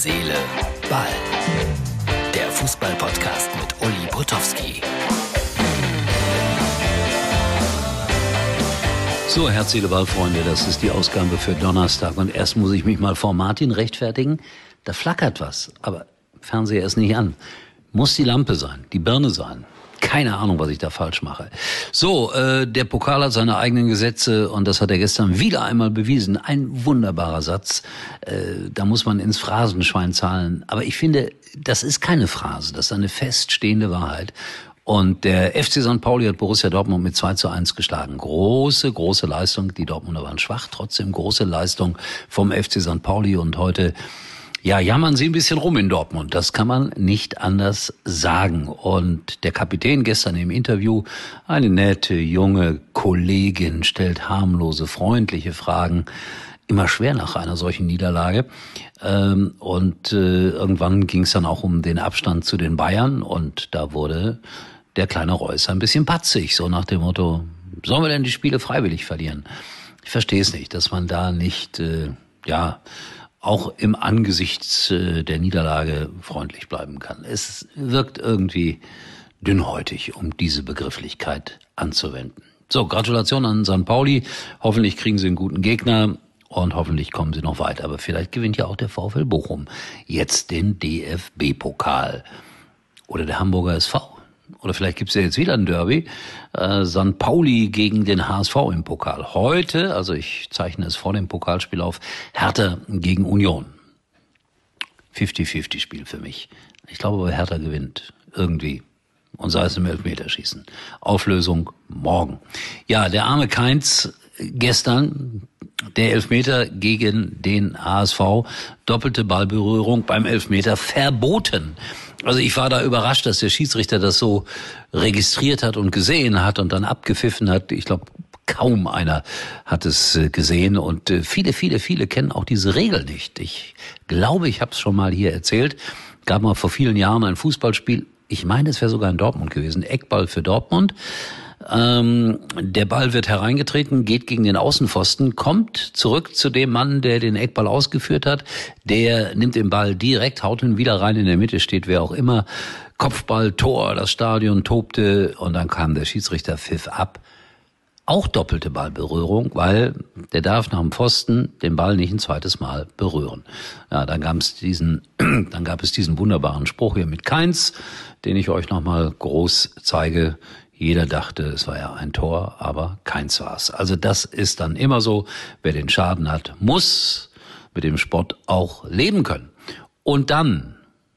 Seele, Ball. Der Fußball-Podcast mit Uli Potowski. So, Herz, Seele, Ball, Freunde, das ist die Ausgabe für Donnerstag. Und erst muss ich mich mal vor Martin rechtfertigen. Da flackert was, aber Fernseher ist nicht an. Muss die Lampe sein, die Birne sein. Keine Ahnung, was ich da falsch mache. So, äh, der Pokal hat seine eigenen Gesetze und das hat er gestern wieder einmal bewiesen. Ein wunderbarer Satz. Äh, da muss man ins Phrasenschwein zahlen. Aber ich finde, das ist keine Phrase, das ist eine feststehende Wahrheit. Und der FC St. Pauli hat Borussia Dortmund mit 2 zu 1 geschlagen. Große, große Leistung. Die Dortmunder waren schwach, trotzdem große Leistung vom FC St. Pauli. Und heute ja, jammern sie ein bisschen rum in Dortmund. Das kann man nicht anders sagen. Und der Kapitän gestern im Interview, eine nette, junge Kollegin, stellt harmlose, freundliche Fragen. Immer schwer nach einer solchen Niederlage. Ähm, und äh, irgendwann ging es dann auch um den Abstand zu den Bayern. Und da wurde der kleine Reus ein bisschen patzig, so nach dem Motto, sollen wir denn die Spiele freiwillig verlieren? Ich verstehe es nicht, dass man da nicht, äh, ja, auch im Angesicht äh, der Niederlage freundlich bleiben kann. Es wirkt irgendwie dünnhäutig, um diese Begrifflichkeit anzuwenden. So, Gratulation an St. Pauli. Hoffentlich kriegen sie einen guten Gegner und hoffentlich kommen sie noch weiter. Aber vielleicht gewinnt ja auch der VfL Bochum jetzt den DFB-Pokal. Oder der Hamburger SV oder vielleicht gibt's ja jetzt wieder ein Derby, äh, St. Pauli gegen den HSV im Pokal. Heute, also ich zeichne es vor dem Pokalspiel auf, Hertha gegen Union. 50-50 Spiel für mich. Ich glaube aber Hertha gewinnt. Irgendwie. Und sei es im Elfmeterschießen. Auflösung morgen. Ja, der arme Keins gestern, der Elfmeter gegen den HSV, doppelte Ballberührung beim Elfmeter verboten. Also ich war da überrascht, dass der Schiedsrichter das so registriert hat und gesehen hat und dann abgepfiffen hat. Ich glaube, kaum einer hat es äh, gesehen und äh, viele, viele, viele kennen auch diese Regel nicht. Ich glaube, ich habe es schon mal hier erzählt. Gab mal vor vielen Jahren ein Fußballspiel. Ich meine, es wäre sogar in Dortmund gewesen. Eckball für Dortmund. Ähm, der Ball wird hereingetreten, geht gegen den Außenpfosten, kommt zurück zu dem Mann, der den Eckball ausgeführt hat. Der nimmt den Ball direkt, haut ihn wieder rein. In der Mitte steht wer auch immer. Kopfball, Tor, das Stadion tobte und dann kam der Schiedsrichter pfiff ab. Auch doppelte Ballberührung, weil der darf nach dem Pfosten den Ball nicht ein zweites Mal berühren. Ja, dann gab es diesen, dann gab es diesen wunderbaren Spruch hier mit Keins, den ich euch nochmal groß zeige. Jeder dachte, es war ja ein Tor, aber keins war's. Also das ist dann immer so. Wer den Schaden hat, muss mit dem Sport auch leben können. Und dann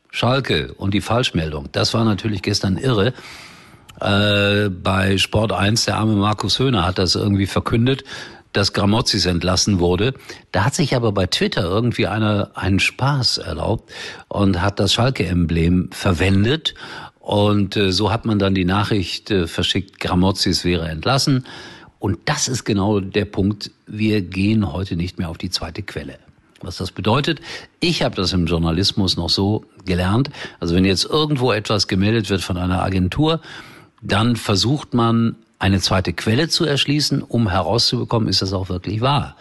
Schalke und die Falschmeldung. Das war natürlich gestern irre. Äh, bei Sport 1, der arme Markus Höhner hat das irgendwie verkündet, dass Gramozis entlassen wurde. Da hat sich aber bei Twitter irgendwie einer einen Spaß erlaubt und hat das Schalke-Emblem verwendet und äh, so hat man dann die Nachricht äh, verschickt, Gramozis wäre entlassen. Und das ist genau der Punkt. Wir gehen heute nicht mehr auf die zweite Quelle. Was das bedeutet, ich habe das im Journalismus noch so gelernt. Also wenn jetzt irgendwo etwas gemeldet wird von einer Agentur, dann versucht man eine zweite Quelle zu erschließen, um herauszubekommen, ist das auch wirklich wahr.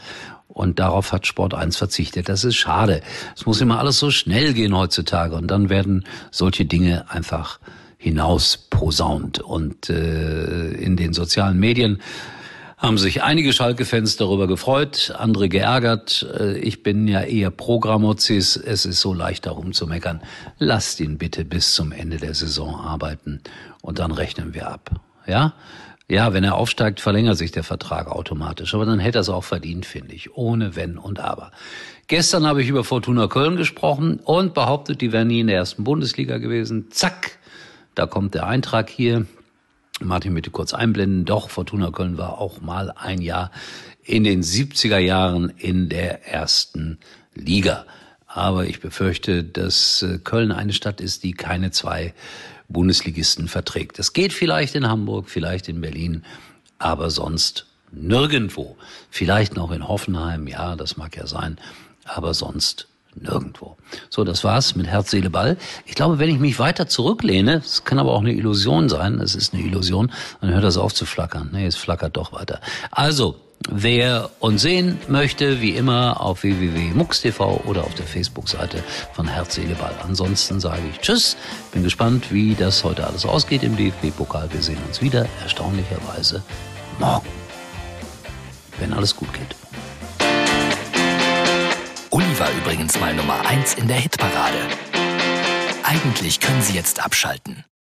Und darauf hat Sport 1 verzichtet. Das ist schade. Es muss immer alles so schnell gehen heutzutage. Und dann werden solche Dinge einfach hinaus posaunt. Und äh, in den sozialen Medien haben sich einige Schalke-Fans darüber gefreut, andere geärgert. Äh, ich bin ja eher pro Gramozis. Es ist so leicht darum zu meckern. Lasst ihn bitte bis zum Ende der Saison arbeiten und dann rechnen wir ab. Ja? Ja, wenn er aufsteigt, verlängert sich der Vertrag automatisch. Aber dann hätte er es auch verdient, finde ich. Ohne Wenn und Aber. Gestern habe ich über Fortuna Köln gesprochen und behauptet, die wären nie in der ersten Bundesliga gewesen. Zack, da kommt der Eintrag hier. Martin bitte kurz einblenden. Doch, Fortuna Köln war auch mal ein Jahr in den 70er Jahren in der ersten Liga. Aber ich befürchte, dass äh, Köln eine Stadt ist, die keine zwei Bundesligisten verträgt. Das geht vielleicht in Hamburg, vielleicht in Berlin, aber sonst nirgendwo. Vielleicht noch in Hoffenheim, ja, das mag ja sein, aber sonst nirgendwo. So, das war's mit Herz, Seele, Ball. Ich glaube, wenn ich mich weiter zurücklehne, es kann aber auch eine Illusion sein, es ist eine Illusion, dann hört das auf zu flackern. Nee, es flackert doch weiter. Also, Wer uns sehen möchte, wie immer auf www.mux.tv oder auf der Facebook-Seite von Herz, Seele, Ball. Ansonsten sage ich Tschüss. Bin gespannt, wie das heute alles ausgeht im DFB-Pokal. Wir sehen uns wieder, erstaunlicherweise morgen. Wenn alles gut geht. Uli war übrigens mal Nummer 1 in der Hitparade. Eigentlich können Sie jetzt abschalten.